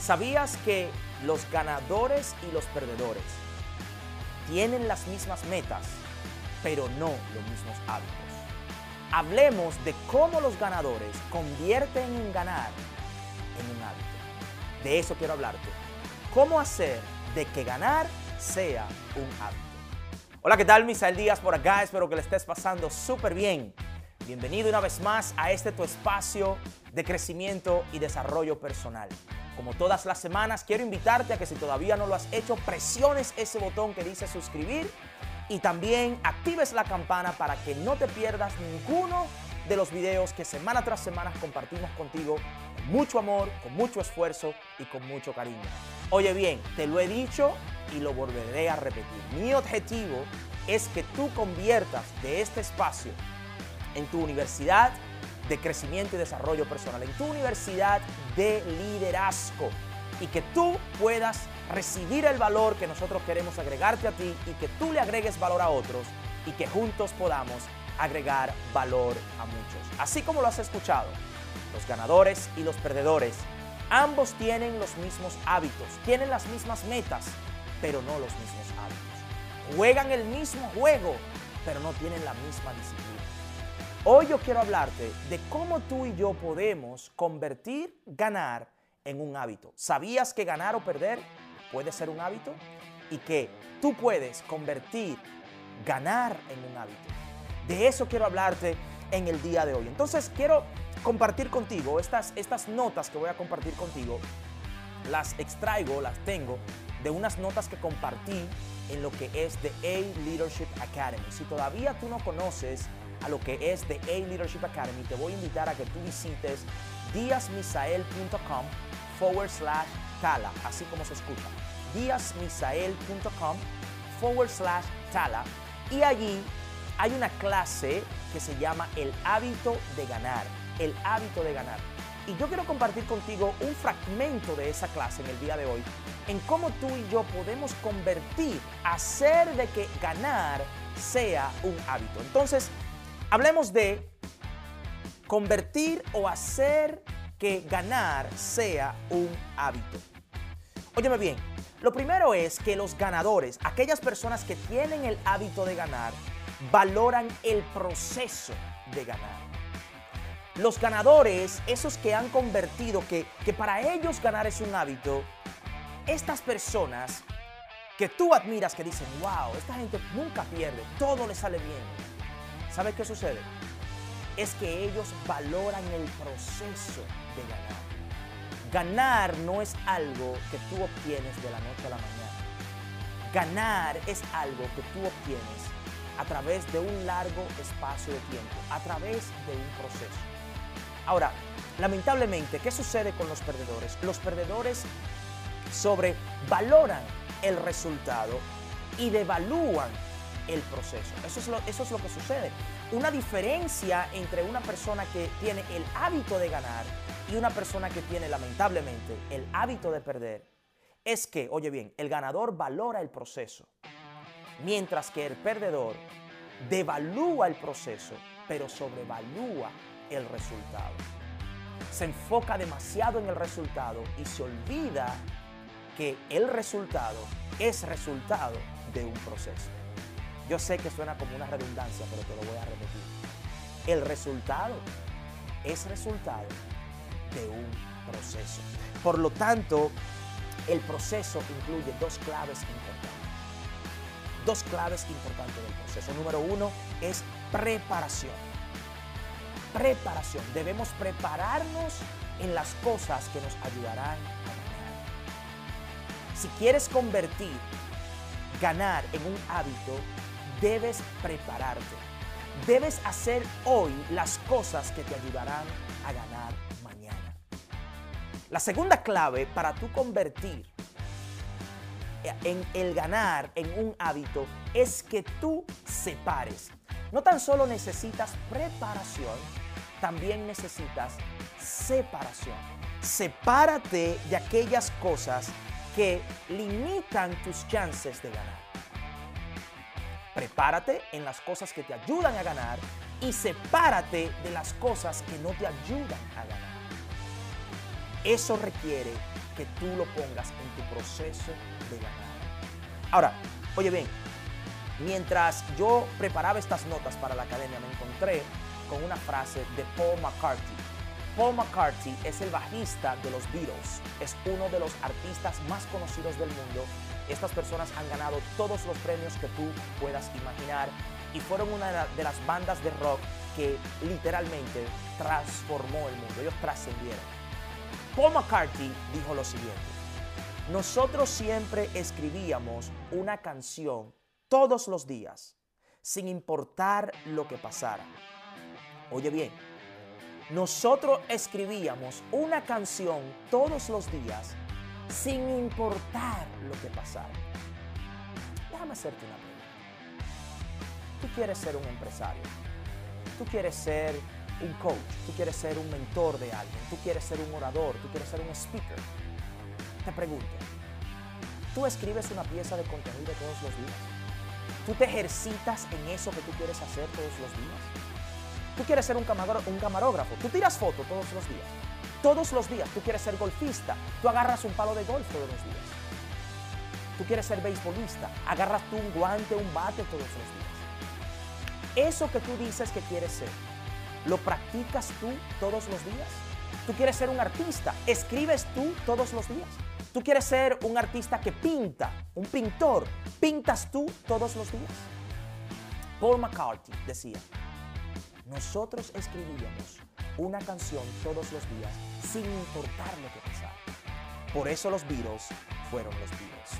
¿Sabías que los ganadores y los perdedores tienen las mismas metas, pero no los mismos hábitos? Hablemos de cómo los ganadores convierten en ganar en un hábito. De eso quiero hablarte. ¿Cómo hacer de que ganar sea un hábito. Hola, ¿qué tal? Misael Díaz por acá, espero que le estés pasando súper bien. Bienvenido una vez más a este tu espacio de crecimiento y desarrollo personal. Como todas las semanas, quiero invitarte a que si todavía no lo has hecho, presiones ese botón que dice suscribir y también actives la campana para que no te pierdas ninguno de los videos que semana tras semana compartimos contigo con mucho amor, con mucho esfuerzo y con mucho cariño. Oye bien, te lo he dicho y lo volveré a repetir. Mi objetivo es que tú conviertas de este espacio en tu universidad de crecimiento y desarrollo personal, en tu universidad de liderazgo y que tú puedas recibir el valor que nosotros queremos agregarte a ti y que tú le agregues valor a otros y que juntos podamos agregar valor a muchos. Así como lo has escuchado, los ganadores y los perdedores Ambos tienen los mismos hábitos, tienen las mismas metas, pero no los mismos hábitos. Juegan el mismo juego, pero no tienen la misma disciplina. Hoy yo quiero hablarte de cómo tú y yo podemos convertir ganar en un hábito. ¿Sabías que ganar o perder puede ser un hábito? Y que tú puedes convertir ganar en un hábito. De eso quiero hablarte en el día de hoy. Entonces quiero compartir contigo, estas, estas notas que voy a compartir contigo, las extraigo, las tengo de unas notas que compartí en lo que es The A Leadership Academy. Si todavía tú no conoces a lo que es The A Leadership Academy, te voy a invitar a que tú visites diasmisael.com forward slash tala, así como se escucha. diasmisael.com forward slash tala y allí hay una clase que se llama El hábito de ganar el hábito de ganar. Y yo quiero compartir contigo un fragmento de esa clase en el día de hoy, en cómo tú y yo podemos convertir, hacer de que ganar sea un hábito. Entonces, hablemos de convertir o hacer que ganar sea un hábito. Óyeme bien, lo primero es que los ganadores, aquellas personas que tienen el hábito de ganar, valoran el proceso de ganar. Los ganadores, esos que han convertido, que, que para ellos ganar es un hábito, estas personas que tú admiras, que dicen, wow, esta gente nunca pierde, todo le sale bien. ¿Sabes qué sucede? Es que ellos valoran el proceso de ganar. Ganar no es algo que tú obtienes de la noche a la mañana. Ganar es algo que tú obtienes a través de un largo espacio de tiempo, a través de un proceso. Ahora, lamentablemente, ¿qué sucede con los perdedores? Los perdedores sobrevaloran el resultado y devalúan el proceso. Eso es, lo, eso es lo que sucede. Una diferencia entre una persona que tiene el hábito de ganar y una persona que tiene lamentablemente el hábito de perder es que, oye bien, el ganador valora el proceso, mientras que el perdedor devalúa el proceso, pero sobrevalúa el resultado. Se enfoca demasiado en el resultado y se olvida que el resultado es resultado de un proceso. Yo sé que suena como una redundancia, pero te lo voy a repetir. El resultado es resultado de un proceso. Por lo tanto, el proceso incluye dos claves importantes. Dos claves importantes del proceso. Número uno es preparación preparación. Debemos prepararnos en las cosas que nos ayudarán a ganar. Si quieres convertir ganar en un hábito, debes prepararte. Debes hacer hoy las cosas que te ayudarán a ganar mañana. La segunda clave para tú convertir en el ganar en un hábito es que tú separes. No tan solo necesitas preparación, también necesitas separación. Sepárate de aquellas cosas que limitan tus chances de ganar. Prepárate en las cosas que te ayudan a ganar y sepárate de las cosas que no te ayudan a ganar. Eso requiere que tú lo pongas en tu proceso de ganar. Ahora, oye bien, mientras yo preparaba estas notas para la academia me encontré con una frase de Paul McCartney. Paul McCartney es el bajista de los Beatles, es uno de los artistas más conocidos del mundo. Estas personas han ganado todos los premios que tú puedas imaginar y fueron una de las bandas de rock que literalmente transformó el mundo. Ellos trascendieron. Paul McCartney dijo lo siguiente, nosotros siempre escribíamos una canción todos los días, sin importar lo que pasara. Oye bien, nosotros escribíamos una canción todos los días, sin importar lo que pasara. Déjame hacerte una pregunta. Tú quieres ser un empresario. Tú quieres ser un coach, tú quieres ser un mentor de alguien, tú quieres ser un orador, tú quieres ser un speaker. Te pregunto, ¿tú escribes una pieza de contenido todos los días? ¿Tú te ejercitas en eso que tú quieres hacer todos los días? Tú quieres ser un, camarógrafo, tú tiras fotos todos los días. Todos los días tú quieres ser golfista, tú agarras un palo de golf todos los días. Tú quieres ser beisbolista, agarras tú un guante, un bate todos los días. Eso que tú dices que quieres ser, ¿Lo practicas tú todos los días? ¿Tú quieres ser un artista? ¿Escribes tú todos los días? ¿Tú quieres ser un artista que pinta, un pintor? ¿Pintas tú todos los días? Paul McCartney decía, nosotros escribíamos una canción todos los días sin importar lo que pasara. Por eso los Beatles fueron los Beatles.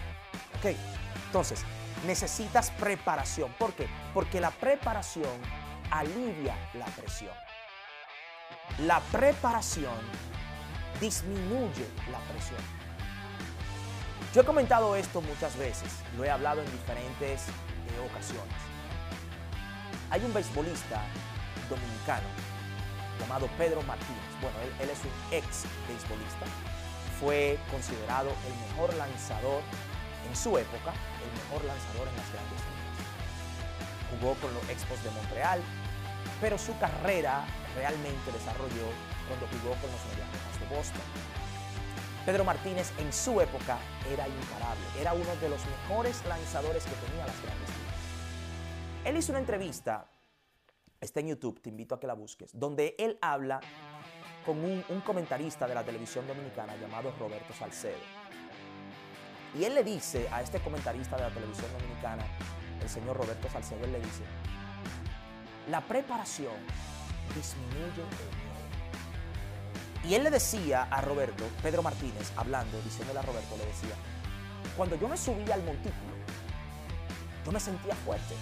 ¿Ok? Entonces, necesitas preparación. ¿Por qué? Porque la preparación alivia la presión. La preparación disminuye la presión. Yo he comentado esto muchas veces, lo he hablado en diferentes eh, ocasiones. Hay un beisbolista dominicano llamado Pedro Martínez. Bueno, él, él es un ex beisbolista. Fue considerado el mejor lanzador en su época, el mejor lanzador en las grandes ligas. Jugó con los Expos de Montreal, pero su carrera realmente desarrolló cuando jugó con los Medias de Boston. Pedro Martínez en su época era imparable, era uno de los mejores lanzadores que tenía las grandes ligas. Él hizo una entrevista, está en YouTube, te invito a que la busques, donde él habla con un, comentarista de la televisión dominicana llamado Roberto Salcedo. Y él le dice a este comentarista de la televisión dominicana, el señor Roberto Salcedo, él le dice, la preparación disminuye el miedo. Y él le decía a Roberto, Pedro Martínez, hablando, diciéndole a Roberto, le decía, cuando yo me subía al montículo, yo me sentía fuerte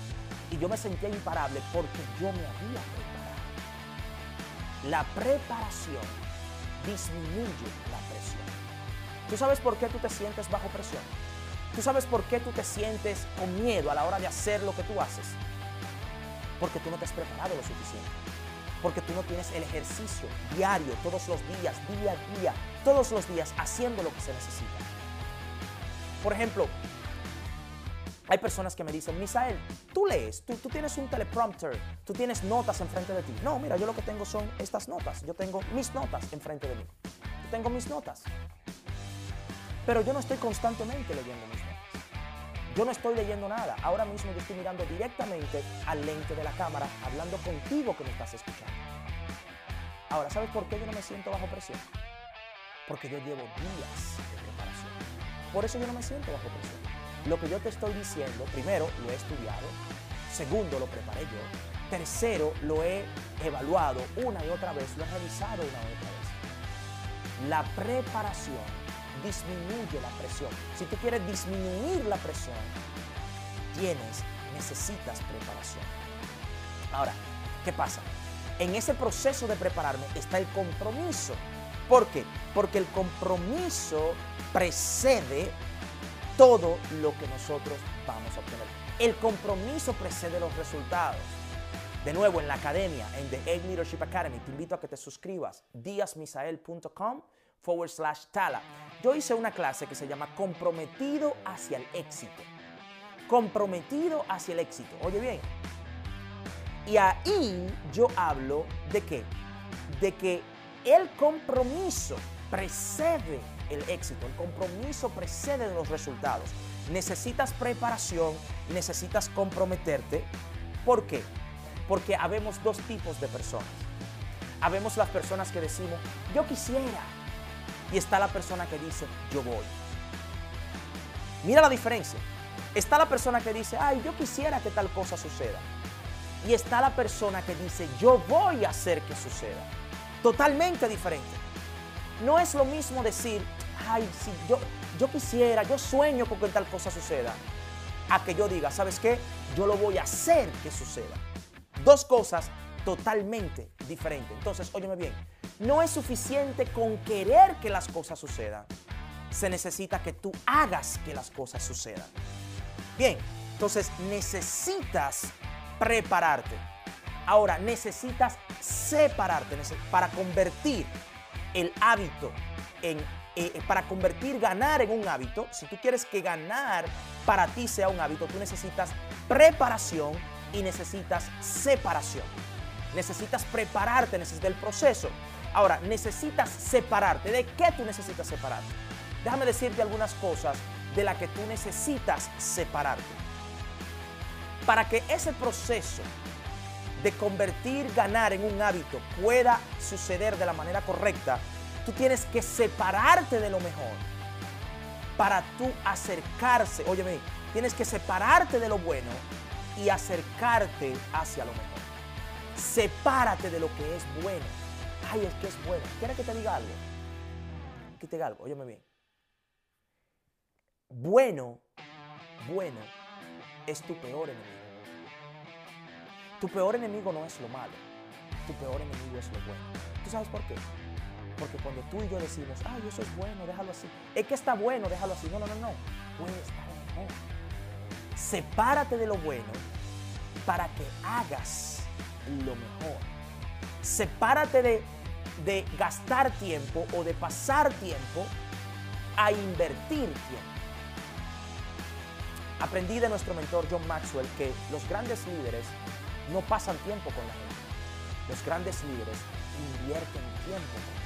y yo me sentía imparable porque yo me había preparado. La preparación disminuye la presión. ¿Tú sabes por qué tú te sientes bajo presión? ¿Tú sabes por qué tú te sientes con miedo a la hora de hacer lo que tú haces? Porque tú no te has preparado lo suficiente. Porque tú no tienes el ejercicio diario, todos los días, día a día, todos los días haciendo lo que se necesita. Por ejemplo, hay personas que me dicen, Misael, tú lees, tú, tienes un teleprompter, tú tienes notas enfrente de ti. No, mira, yo lo que tengo son estas notas. Yo tengo mis notas enfrente de mí. Yo tengo mis notas. Pero yo no estoy constantemente leyendo mis notas. Yo no estoy leyendo nada. Ahora mismo yo estoy mirando directamente al lente de la cámara, hablando contigo que me estás escuchando. Ahora, ¿sabes por qué yo no me siento bajo presión? Porque yo llevo días de preparación. Por eso yo no me siento bajo presión. Lo que yo te estoy diciendo, primero, lo he estudiado. Segundo, lo preparé yo. Tercero, lo he evaluado una y otra vez, lo he revisado una y otra vez. La preparación disminuye la presión. Si tú quieres disminuir la presión, tienes, necesitas preparación. Ahora, ¿qué pasa? En ese proceso de prepararme está el compromiso. ¿Por qué? Porque el compromiso precede todo lo que nosotros vamos a obtener. El compromiso precede los resultados. De nuevo, en la academia, en The Egg Leadership Academy, te invito a que te suscribas, diasmisael.com forward slash tala. Yo hice una clase que se llama Comprometido hacia el éxito. Comprometido hacia el éxito. Oye bien. Y ahí yo hablo de qué? De que el compromiso precede el éxito. El compromiso precede los resultados. Necesitas preparación, necesitas comprometerte. ¿Por qué? Porque habemos dos tipos de personas. Habemos las personas que decimos, yo quisiera. Y está la persona que dice, yo voy. Mira la diferencia. Está la persona que dice, ay, yo quisiera que tal cosa suceda. Y está la persona que dice, yo voy a hacer que suceda. Totalmente diferente. No es lo mismo decir, ay, si yo, yo quisiera, yo sueño con que tal cosa suceda, a que yo diga, ¿sabes qué? Yo lo voy a hacer que suceda. Dos cosas totalmente diferentes. Entonces, óyeme bien, no es suficiente con querer que las cosas sucedan. Se necesita que tú hagas que las cosas sucedan. Bien, entonces necesitas prepararte. Ahora, necesitas separarte para convertir el hábito en eh, para convertir ganar en un hábito, si tú quieres que ganar para ti sea un hábito, tú necesitas preparación y necesitas separación. Necesitas prepararte, necesitas el proceso. Ahora, necesitas separarte. ¿De qué tú necesitas separarte? Déjame decirte algunas cosas de las que tú necesitas separarte. Para que ese proceso de convertir ganar en un hábito pueda suceder de la manera correcta, Tú tienes que separarte de lo mejor para tú acercarse. Óyeme, tienes que separarte de lo bueno y acercarte hacia lo mejor. Sepárate de lo que es bueno. Ay, es que es bueno. ¿Quieres que te diga algo? Que te diga algo, óyeme bien. Bueno, bueno, es tu peor enemigo. Tu peor enemigo no es lo malo. Tu peor enemigo es lo bueno. ¿Tú sabes por qué? Porque cuando tú y yo decimos, ay, eso es bueno, déjalo así. Es que está bueno, déjalo así. No, no, no, no. Puede estar mejor. Sepárate de lo bueno para que hagas lo mejor. Sepárate de, de gastar tiempo o de pasar tiempo a invertir tiempo. Aprendí de nuestro mentor John Maxwell que los grandes líderes no pasan tiempo con la gente. Los grandes líderes invierten tiempo con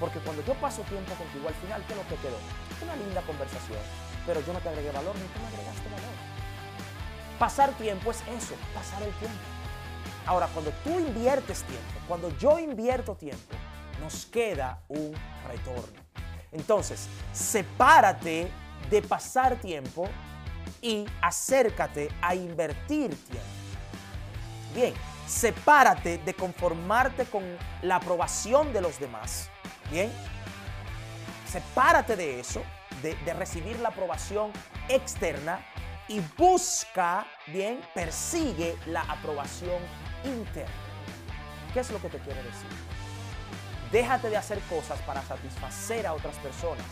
porque cuando yo paso tiempo contigo, al final, ¿qué es lo que quedó? Una linda conversación, pero yo no te agregué valor ni tú me agregaste valor. Pasar tiempo es eso, pasar el tiempo. Ahora, cuando tú inviertes tiempo, cuando yo invierto tiempo, nos queda un retorno. Entonces, sepárate de pasar tiempo y acércate a invertir tiempo. Bien, sepárate de conformarte con la aprobación de los demás Bien, sepárate de eso, de, recibir la aprobación externa y busca, bien, persigue la aprobación interna. ¿Qué es lo que te quiere decir? Déjate de hacer cosas para satisfacer a otras personas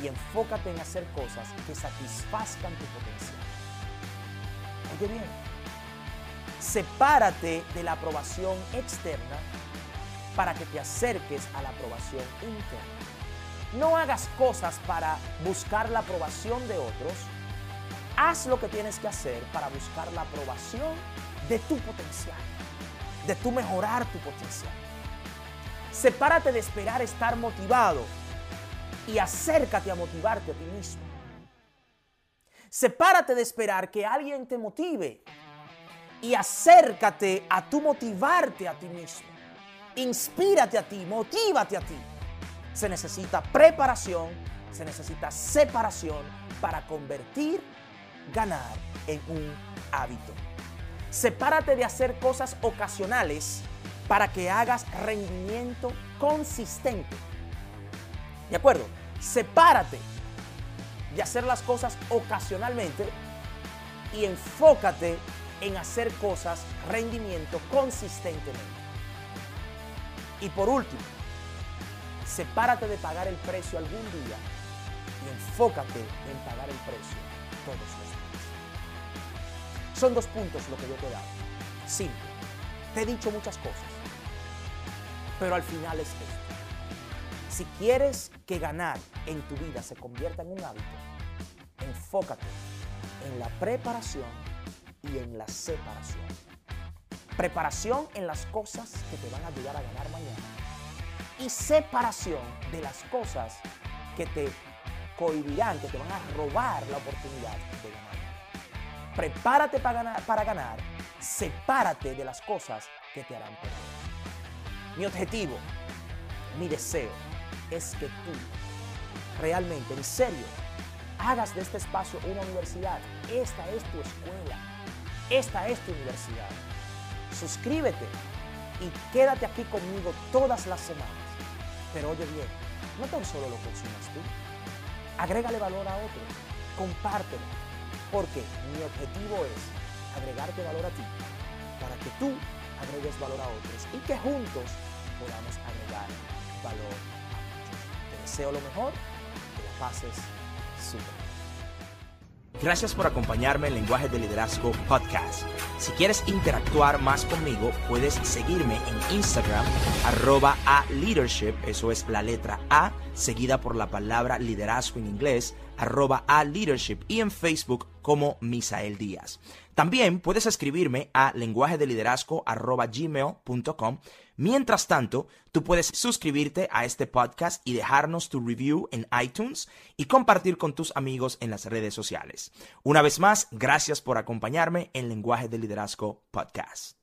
y enfócate en hacer cosas que satisfazcan tu potencial. Oye bien, sepárate de la aprobación externa para que te acerques a la aprobación interna. No hagas cosas para buscar la aprobación de otros. Haz lo que tienes que hacer para buscar la aprobación de tu potencial, de tu mejorar tu potencial. Sepárate de esperar estar motivado y acércate a motivarte a ti mismo. Sepárate de esperar que alguien te motive y acércate a tu motivarte a ti mismo inspírate a ti, motívate a ti. Se necesita preparación, se necesita separación para convertir, ganar en un hábito. Sepárate de hacer cosas ocasionales para que hagas rendimiento consistente. ¿De acuerdo? Sepárate de hacer las cosas ocasionalmente y enfócate en hacer cosas rendimiento consistentemente. Y por último, sepárate de pagar el precio algún día y enfócate en pagar el precio todos los días. Son dos puntos lo que yo te he dado. Simple. Te he dicho muchas cosas, pero al final es esto. Si quieres que ganar en tu vida se convierta en un hábito, enfócate en la preparación y en la separación. Preparación en las cosas que te van a ayudar a ganar mañana y separación de las cosas que te cohibirán, que te van a robar la oportunidad de ganar. Prepárate para ganar, para sepárate de las cosas que te harán perder. Mi objetivo, mi deseo es que tú realmente, en serio, hagas de este espacio una universidad. Esta es tu escuela. Esta es tu universidad. Suscríbete y quédate aquí conmigo todas las semanas. Pero oye bien, no tan solo lo consumas tú. Agrégale valor a otro. Compártelo. Porque mi objetivo es agregarte valor a ti para que tú agregues valor a otros y que juntos podamos agregar valor. Te deseo lo mejor, que la pases súper. Gracias por acompañarme en Lenguaje de Liderazgo Podcast. Si quieres interactuar más conmigo, puedes seguirme en Instagram, arroba a leadership, eso es la letra A, seguida por la palabra liderazgo en inglés, arroba a leadership, y en Facebook como Misael Díaz. También puedes escribirme a lenguaje de liderazgo gmail.com. Mientras tanto, tú puedes suscribirte a este podcast y dejarnos tu review en iTunes y compartir con tus amigos en las redes sociales. Una vez más, gracias por acompañarme en Lenguaje de Liderazgo Podcast.